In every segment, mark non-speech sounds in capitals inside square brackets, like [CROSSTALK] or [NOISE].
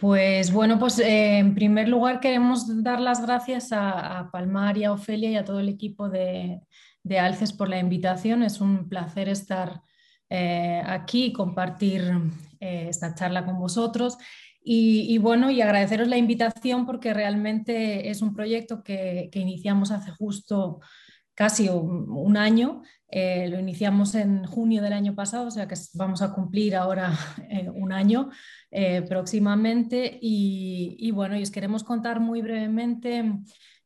Pues bueno, pues eh, en primer lugar queremos dar las gracias a, Palmar y a Ofelia y a todo el equipo de, Alces por la invitación. Es un placer estar eh, aquí y compartir eh, esta charla con vosotros. Y, bueno, y agradeceros la invitación porque realmente es un proyecto que, iniciamos hace justo casi un año eh, lo iniciamos en junio del año pasado, o sea que vamos a cumplir ahora [LAUGHS] eh, un año eh, próximamente. Y, bueno, y os queremos contar muy brevemente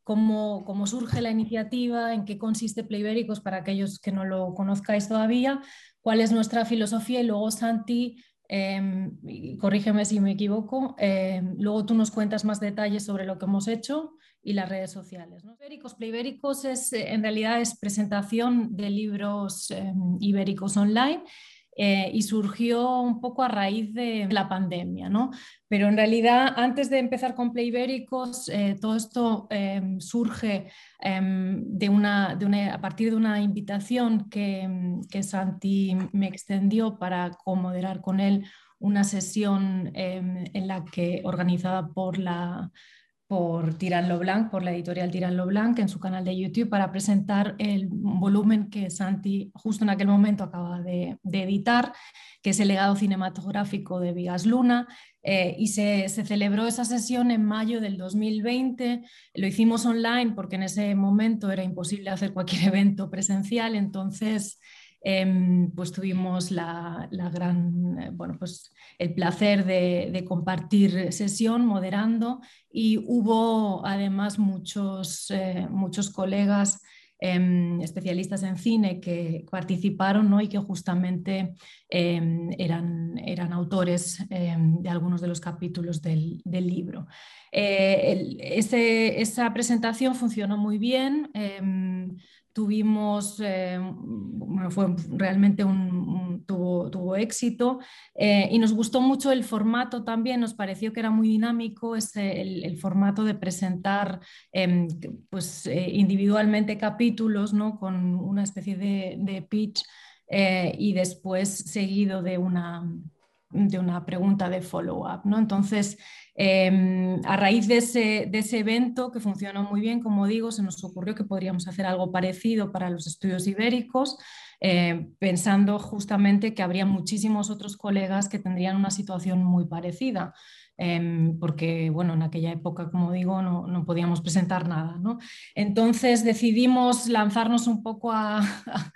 cómo, surge la iniciativa, en qué consiste Playbéricos para aquellos que no lo conozcáis todavía, cuál es nuestra filosofía y luego Santi em, corrígeme si me equivoco, em, luego tú nos cuentas más detalles sobre lo que hemos hecho y las redes sociales. ¿no? Playbéricos es, eh, en realidad es presentación de libros em, ibéricos online eh, y surgió un poco a raíz de la pandemia, ¿no? Pero en realidad, antes de empezar con Playbéricos, eh, todo esto em, surge em, de una, de una, a partir de una invitación que, que Santi me extendió para comoderar con él una sesión en la que organizada por la por Tirán Blanc, por la editorial Tirán Blanc, en su canal de YouTube, para presentar el volumen que Santi justo en aquel momento acaba de, editar, que es el legado cinematográfico de Vigas Luna. Eh, y se, celebró esa sesión en mayo del 2020. Lo hicimos online porque en ese momento era imposible hacer cualquier evento presencial, entonces Em, pues tuvimos la, gran, eh, bueno, pues el placer de, compartir sesión moderando y hubo además muchos, eh, muchos colegas em, especialistas en cine que participaron ¿no? y que justamente em, eran, eran autores de algunos de los capítulos del, libro. Eh, esa presentación funcionó muy bien tuvimos, eh, bueno, fue realmente un, tuvo, éxito eh, y nos gustó mucho el formato también, nos pareció que era muy dinámico ese, el, formato de presentar em, pues, eh, individualmente capítulos ¿no? con una especie de, pitch y después seguido de una, de una pregunta de follow-up. ¿no? Entonces, Em, a raíz de ese, evento que funcionó muy bien, como digo, se nos ocurrió que podríamos hacer algo parecido para los estudios ibéricos, eh, pensando justamente que habría muchísimos otros colegas que tendrían una situación muy parecida. Em, porque bueno, en aquella época, como digo, no, podíamos presentar nada. Entonces decidimos lanzarnos un poco a, [LAUGHS]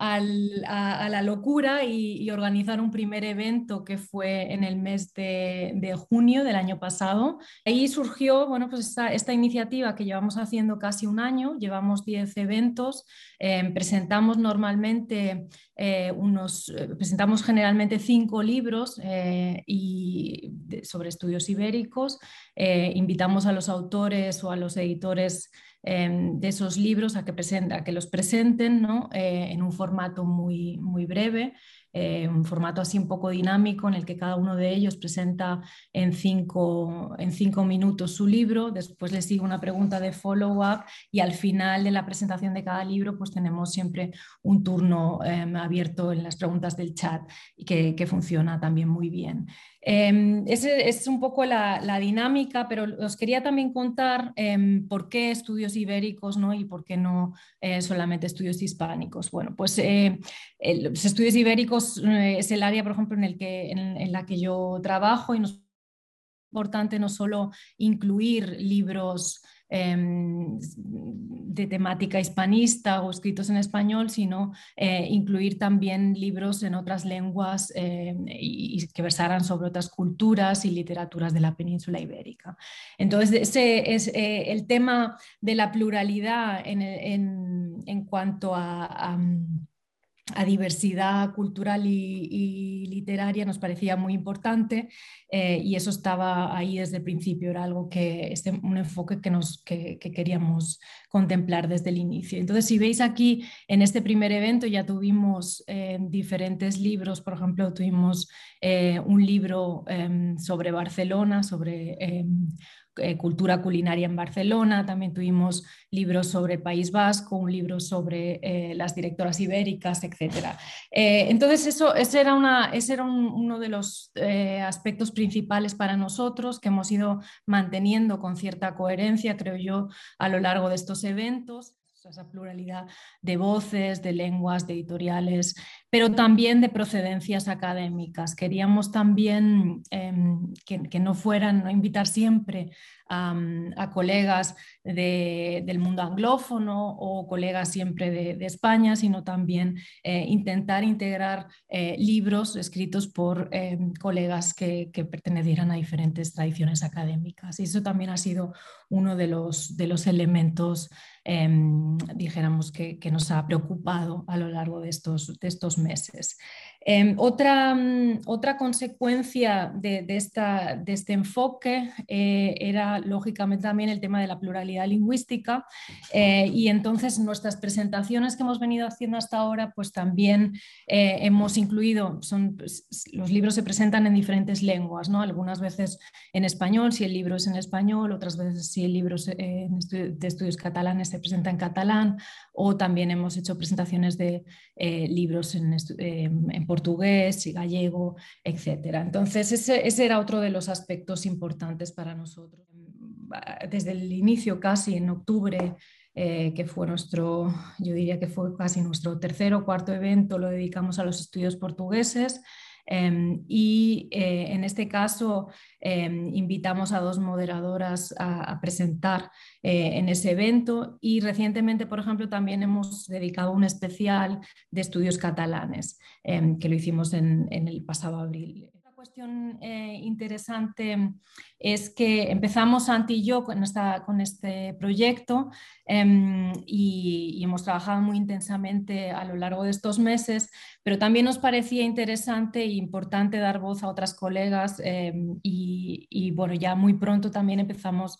la locura y, organizar un primer evento que fue en el mes de, junio del año pasado. Ahí surgió bueno, pues esta, iniciativa que llevamos haciendo casi un año, llevamos 10 eventos, em, presentamos normalmente eh, unos, eh, presentamos generalmente cinco libros eh, y sobre estudios ibéricos, invitamos a los autores o a los editores Em, de esos libros a que, presenta, que los presenten eh, en un formato muy, muy breve, eh, un formato así un poco dinámico en el que cada uno de ellos presenta en cinco, en cinco minutos su libro, después le sigue una pregunta de follow-up y al final de la presentación de cada libro pues tenemos siempre un turno em, abierto en las preguntas del chat que, que funciona también muy bien. Eh, es un poco la, dinámica, pero os quería también contar em, por qué estudios ibéricos ¿no? y por qué no eh, solamente estudios hispánicos. Bueno, pues eh, los estudios ibéricos eh, es el área, por ejemplo, en, el que, en, la que yo trabajo y nos es importante no solo incluir libros Em, de temática hispanista o escritos en español, sino eh, incluir también libros en otras lenguas em, y, que versaran sobre otras culturas y literaturas de la península ibérica. Entonces, ese es eh, el tema de la pluralidad en, cuanto a a diversidad cultural y, literaria nos parecía muy importante eh, y eso estaba ahí desde el principio, era algo que, este, un enfoque que, nos, que, queríamos contemplar desde el inicio. Entonces, si veis aquí en este primer evento ya tuvimos eh, diferentes libros, por ejemplo, tuvimos eh, un libro em, sobre Barcelona, sobre em, eh, cultura culinaria en Barcelona, también tuvimos libros sobre País Vasco, un libro sobre eh, las directoras ibéricas, etc. entonces, eso, ese era, una, ese era uno de los aspectos principales para nosotros que hemos ido manteniendo con cierta coherencia, creo yo, a lo largo de estos eventos esa pluralidad de voces, de lenguas, de editoriales, pero también de procedencias académicas. Queríamos también em, que, no fueran, no invitar siempre a, colegas del mundo anglófono o colegas siempre de, España, sino también eh, intentar integrar eh, libros escritos por em, colegas que, pertenecieran a diferentes tradiciones académicas. Y eso también ha sido uno de los, elementos em, dijéramos, que, nos ha preocupado a lo largo de estos meses. Em, otra, mm, otra, consecuencia de, esta, de este enfoque eh, era, lógicamente, también el tema de la pluralidad lingüística eh, y entonces nuestras presentaciones que hemos venido haciendo hasta ahora, pues también eh, hemos incluido, son, pues, los libros se presentan en diferentes lenguas, ¿no? algunas veces en español, si el libro es en español, otras veces si el libro de estudios catalanes se presenta en catalán, o también hemos hecho presentaciones de libros en, en portugués y gallego, etc. Entonces, ese, era otro de los aspectos importantes para nosotros. Desde el inicio, casi en octubre, eh, que fue nuestro, yo diría que fue casi nuestro tercer o cuarto evento, lo dedicamos a los estudios portugueses. Em, y eh, en este caso em, invitamos a dos moderadoras a, presentar eh, en ese evento. Y recientemente, por ejemplo, también hemos dedicado un especial de estudios catalanes em, que lo hicimos en el pasado abril cuestión eh, interesante es que empezamos Santi y yo con, esta, con este proyecto em, y, hemos trabajado muy intensamente a lo largo de estos meses, pero también nos parecía interesante e importante dar voz a otras colegas em, y, bueno, ya muy pronto también empezamos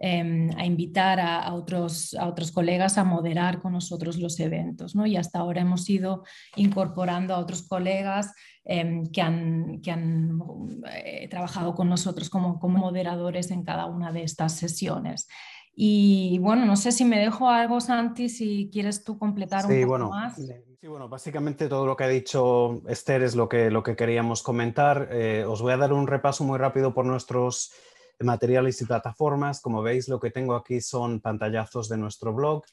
em, a invitar a, otros, a otros colegas a moderar con nosotros los eventos. ¿no? Y hasta ahora hemos ido incorporando a otros colegas Em, que han, que han eh, trabajado con nosotros como, como moderadores en cada una de estas sesiones. Y bueno, no sé si me dejo algo, Santi, si quieres tú completar un poco bueno, más. Sí, bueno, básicamente todo lo que ha dicho Esther es lo que, lo que queríamos comentar. Eh, os voy a dar un repaso muy rápido por nuestros materiales y plataformas. Como veis, lo que tengo aquí son pantallazos de nuestro blog.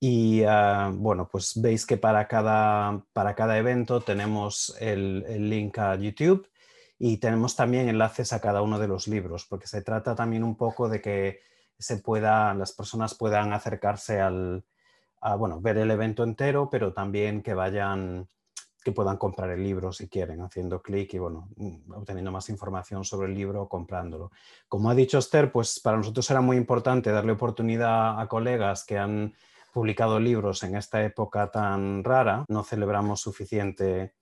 Y ah, bueno, pues veis que para cada, para cada evento tenemos el, el, link a YouTube y tenemos también enlaces a cada uno de los libros, porque se trata también un poco de que se pueda, las personas puedan acercarse al, a, bueno, ver el evento entero, pero también que vayan, que puedan comprar el libro si quieren, haciendo clic y bueno, mm, obteniendo más información sobre el libro o comprándolo. Como ha dicho Esther, pues para nosotros era muy importante darle oportunidad a colegas que han publicado libros en esta época tan rara, no celebramos suficiente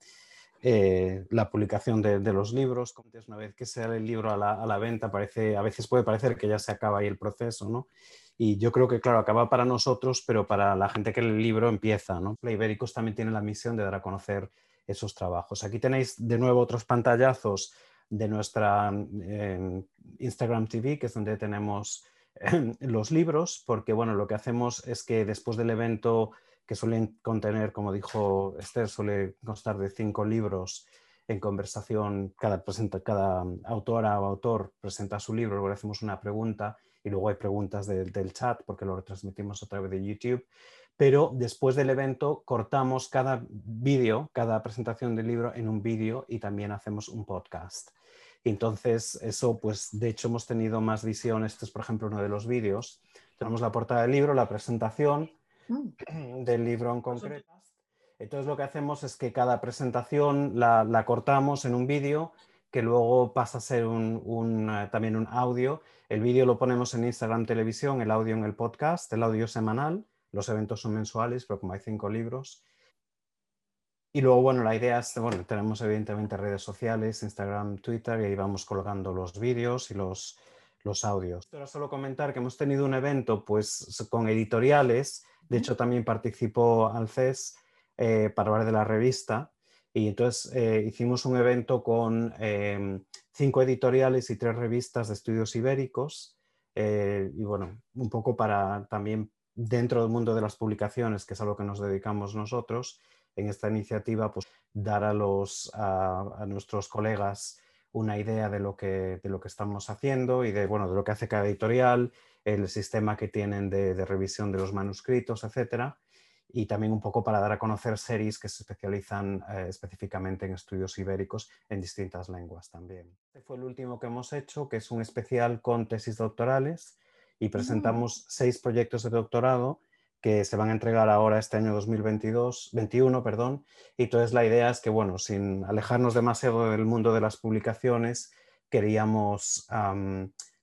eh, la publicación de, los libros. Una vez que sale el libro a la, venta, parece, a veces puede parecer que ya se acaba ahí el proceso, ¿no? Y yo creo que, claro, acaba para nosotros, pero para la gente que el libro empieza, ¿no? Ibéricos también tiene la misión de dar a conocer esos trabajos. Aquí tenéis de nuevo otros pantallazos de nuestra eh, Instagram TV, que es donde tenemos los libros, porque bueno, lo que hacemos es que después del evento, que suelen contener, como dijo Esther, suele constar de cinco libros en conversación, cada, presenta, cada autora o autor presenta su libro, luego le hacemos una pregunta y luego hay preguntas del chat porque lo retransmitimos a través de YouTube. Pero después del evento cortamos cada vídeo, cada presentación del libro en un vídeo y también hacemos un podcast. Entonces, eso, pues, de hecho, hemos tenido más visión. Este es, por ejemplo, uno de los vídeos. Tenemos la portada del libro, la presentación mm. [CLEARS THROAT] del libro en concreto. Entonces, lo que hacemos es que cada presentación la, cortamos en un vídeo que luego pasa a ser un, eh, también un audio. El vídeo lo ponemos en Instagram Televisión, el audio en el podcast, el audio semanal. Los eventos son mensuales, pero como hay cinco libros, y luego, bueno, la idea es, bueno, tenemos evidentemente redes sociales, Instagram, Twitter, y ahí vamos colgando los vídeos y los, los audios. Ahora solo comentar que hemos tenido un evento pues con editoriales, de hecho también participó Alces eh, para hablar de la revista, y entonces eh, hicimos un evento con em, cinco editoriales y tres revistas de estudios ibéricos, Eh, y bueno, un poco para también dentro del mundo de las publicaciones, que es a lo que nos dedicamos nosotros, en esta iniciativa, pues dar a, los, a, nuestros colegas una idea de lo, que, de lo que estamos haciendo y de, bueno, de lo que hace cada editorial, el sistema que tienen de, de revisión de los manuscritos, etcétera y también un poco para dar a conocer series que se especializan eh, específicamente en estudios ibéricos en distintas lenguas también. Este fue el último que hemos hecho, que es un especial con tesis doctorales y mm. presentamos seis proyectos de doctorado que se van a entregar ahora este año 2022, 21, perdón, y entonces la idea es que, bueno, sin alejarnos demasiado del mundo de las publicaciones, queríamos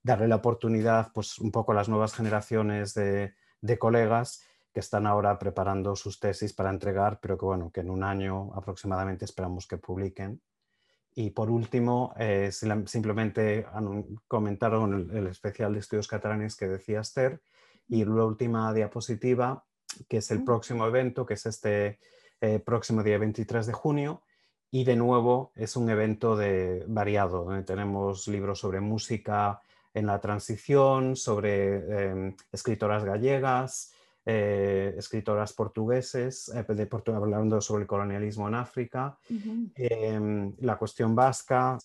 darle la oportunidad, pues, un poco a las nuevas generaciones de, de colegas que están ahora preparando sus tesis para entregar, pero que bueno, que en un año aproximadamente esperamos que publiquen. Y por último, eh, simplemente comentaron el, especial de estudios catalanes que decía Esther y la última diapositiva, que es el próximo evento, que es este eh, próximo día 23 de junio. Y de nuevo es un evento de, variado, donde tenemos libros sobre música en la transición, sobre em, escritoras gallegas, eh, escritoras portugueses, eh, de hablando sobre el colonialismo en África, em, la cuestión vasca,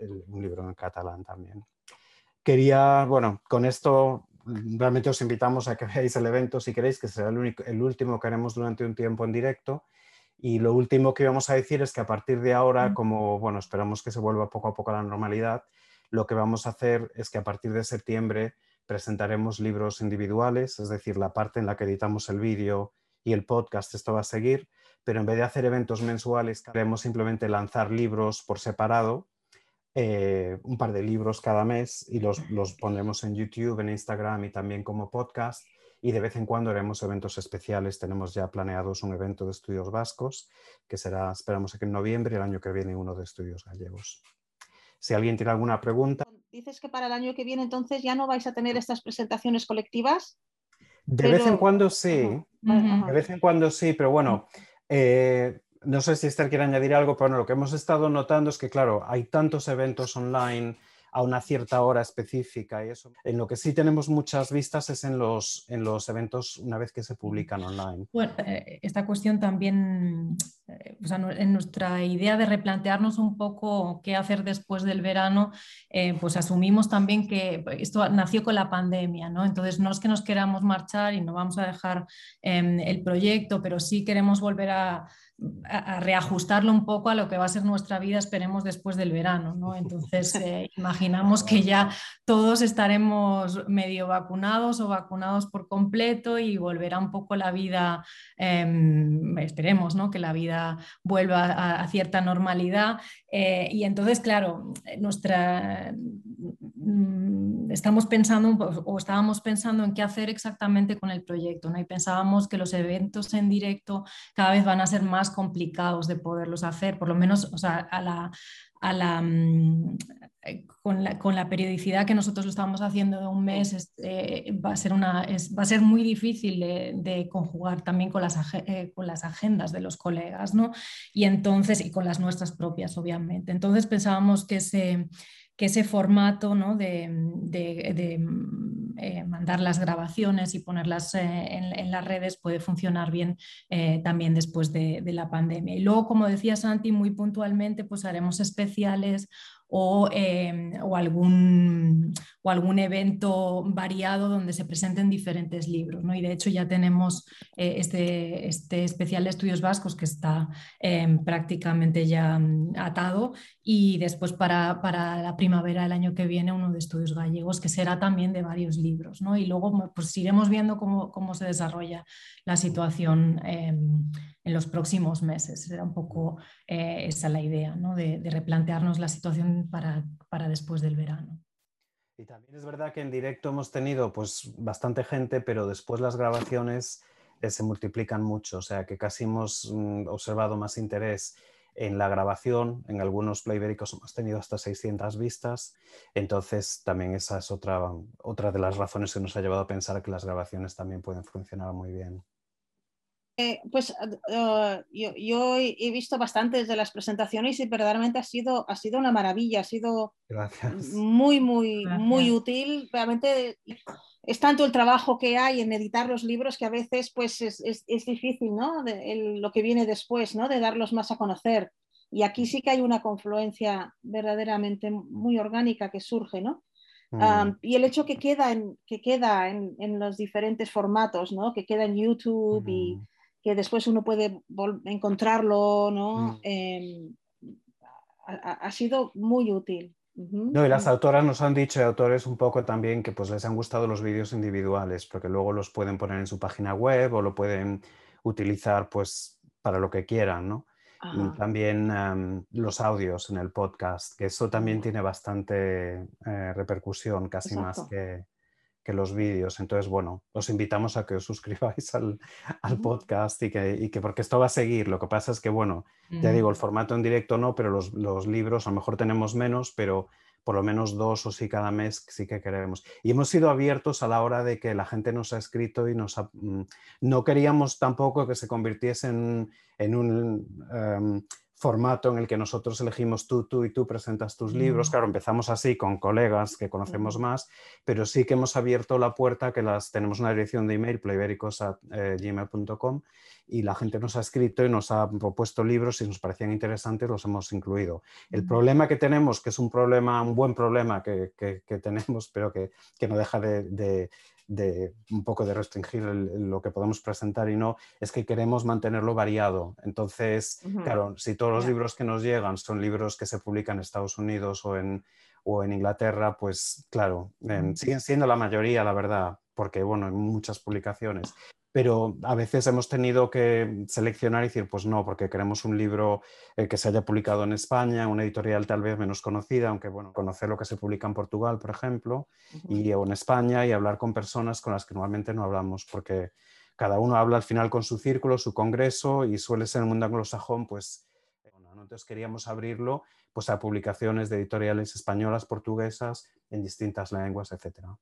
un libro en catalán también. Quería, bueno, con esto realmente os invitamos a que [LAUGHS] veáis el evento si queréis, que será el, el último que haremos durante un tiempo en directo. Y lo último que vamos a decir es que a partir de ahora, como bueno, esperamos que se vuelva poco a poco a la normalidad, lo que vamos a hacer es que a partir de septiembre presentaremos libros individuales, es decir, la parte en la que editamos el vídeo y el podcast, esto va a seguir, pero en vez de hacer eventos mensuales, queremos simplemente lanzar libros por separado, eh, un par de libros cada mes y los, los pondremos en YouTube, en Instagram y también como podcast. Y de vez en cuando haremos eventos especiales. Tenemos ya planeados un evento de estudios vascos, que será, esperamos que en noviembre, el año que viene uno de estudios gallegos. Si alguien tiene alguna pregunta dices que para el año que viene entonces ya no vais a tener estas presentaciones colectivas. De vez en cuando sí, de vez en cuando sí, pero bueno, eh, no sé si Esther quiere añadir algo, pero lo que hemos estado notando es que, claro, hay tantos eventos online a una cierta hora específica y eso. En lo que sí tenemos muchas vistas es en los, en los eventos una vez que se publican online. Bueno, eh, esta cuestión también, eh, en nuestra idea de replantearnos un poco qué hacer después del verano, eh, pues asumimos también que esto nació con la pandemia, ¿no? Entonces no es que nos queramos marchar y no vamos a dejar em, el proyecto, pero sí queremos volver a reajustarlo un poco a lo que va a ser nuestra vida, esperemos, después del verano. ¿no? Entonces, eh, imaginamos que ya todos estaremos medio vacunados o vacunados por completo y volverá un poco la vida, em, esperemos, ¿no? que la vida vuelva a, cierta normalidad. Eh, y entonces, claro, nuestra mm, estamos pensando o estábamos pensando en qué hacer exactamente con el proyecto, ¿no? Y pensábamos que los eventos en directo cada vez van a ser más complicados de poderlos hacer, por lo menos a la, mm, eh, con, la, con, la, periodicidad que nosotros lo estamos haciendo de un mes, eh, va, a ser una, va a ser muy difícil de, conjugar también con las, eh, con las agendas de los colegas, ¿no? Y entonces, y con las nuestras propias, obviamente. Entonces pensábamos que ese que ese formato ¿no? de, eh, mandar las grabaciones y ponerlas eh, en, las redes puede funcionar bien eh, también después de, la pandemia. Y luego, como decía Santi, muy puntualmente, pues haremos especiales Em, o, algún, o algún evento variado donde se presenten diferentes libros. ¿no? Y de hecho ya tenemos eh, este, este, especial de estudios vascos que está em, prácticamente ya mm, atado y después para, para, la primavera del año que viene uno de estudios gallegos que será también de varios libros. ¿no? Y luego pues iremos viendo cómo, cómo se desarrolla la situación em, en los próximos meses. Era un poco eh, esa la idea, ¿no? de, replantearnos la situación para, para, después del verano. Y también es verdad que en directo hemos tenido pues, bastante gente, pero después las grabaciones eh, se multiplican mucho, o sea que casi hemos mm, observado más interés en la grabación, en algunos playbéricos hemos tenido hasta 600 vistas, entonces también esa es otra, otra de las razones que nos ha llevado a pensar que las grabaciones también pueden funcionar muy bien. Eh, pues uh, yo, he visto bastantes de las presentaciones y verdaderamente ha sido, ha sido una maravilla, ha sido muy, muy, muy útil. Realmente es tanto el trabajo que hay en editar los libros que a veces pues es, difícil, ¿no? lo que viene después, ¿no? De darlos más a conocer. Y aquí sí que hay una confluencia verdaderamente muy orgánica que surge, ¿no? Mm. y el hecho que queda en, que queda en, los diferentes formatos, ¿no? Que queda en YouTube y mm. Que después uno puede encontrarlo, ¿no? Mm. Em, ha, sido muy útil. No, y las autoras nos han dicho, y autores un poco también, que pues les han gustado los vídeos individuales, porque luego los pueden poner en su página web o lo pueden utilizar pues para lo que quieran, ¿no? Y también em, los audios en el podcast, que eso también tiene bastante eh, repercusión, casi más que, que los vídeos. Entonces, bueno, os invitamos a que os suscribáis al, al podcast y que, y que, porque esto va a seguir. Lo que pasa es que, bueno, ya digo, el formato en directo no, pero los, los, libros a lo mejor tenemos menos, pero por lo menos dos o sí cada mes sí que queremos. Y hemos sido abiertos a la hora de que la gente nos ha escrito y nos mm, no queríamos tampoco que se convirtiese en, en un... Em, formato en el que nosotros elegimos tú, tú y tú presentas tus libros. Claro, empezamos así con colegas que conocemos más, pero sí que hemos abierto la puerta, que las tenemos una dirección de email, playbericos.gmail.com, y la gente nos ha escrito y nos ha propuesto libros y nos parecían interesantes, los hemos incluido. El problema que tenemos, que es un problema, un buen problema que, tenemos, pero que, no deja de de un poco de restringir lo que podemos presentar y no, es que queremos mantenerlo variado. Entonces, claro, si todos los libros que nos llegan son libros que se publican en Estados Unidos o en, o en Inglaterra, pues claro, em, siguen siendo la mayoría, la verdad, porque bueno, hay muchas publicaciones pero a veces hemos tenido que seleccionar y decir, pues no, porque queremos un libro eh, que se haya publicado en España, una editorial tal vez menos conocida, aunque bueno, conocer lo que se publica en Portugal, por ejemplo, y, o en España y hablar con personas con las que normalmente no hablamos, porque cada uno habla al final con su círculo, su congreso, y suele ser en el mundo anglosajón, pues, bueno, entonces queríamos abrirlo pues, a publicaciones de editoriales españolas, portuguesas, en distintas lenguas, etcétera.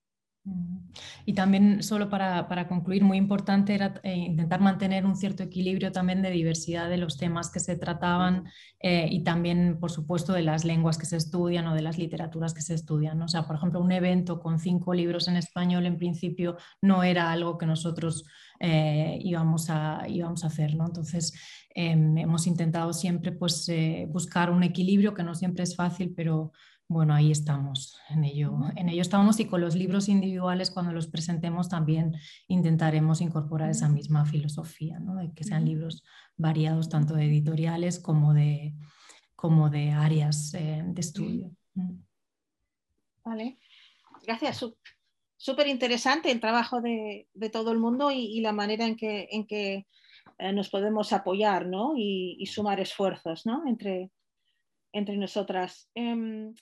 Y también, solo para, concluir, muy importante era eh, intentar mantener un cierto equilibrio también de diversidad de los temas que se trataban eh, y también, por supuesto, de las lenguas que se estudian o de las literaturas que se estudian. O sea, por ejemplo, un evento con cinco libros en español en principio no era algo que nosotros eh, íbamos, a, íbamos a hacer. ¿no? Entonces, em, hemos intentado siempre pues, buscar un equilibrio que no siempre es fácil, pero bueno, ahí estamos, en ello, en ello estamos y con los libros individuales cuando los presentemos también intentaremos incorporar esa misma filosofía, ¿no? de que sean libros variados tanto de editoriales como de, como de áreas eh, de estudio. Mm. Vale, gracias. Súper interesante el trabajo de, todo el mundo y, la manera en que, en que eh, nos podemos apoyar ¿no? y, sumar esfuerzos ¿no? entre, entre nosotras. Em,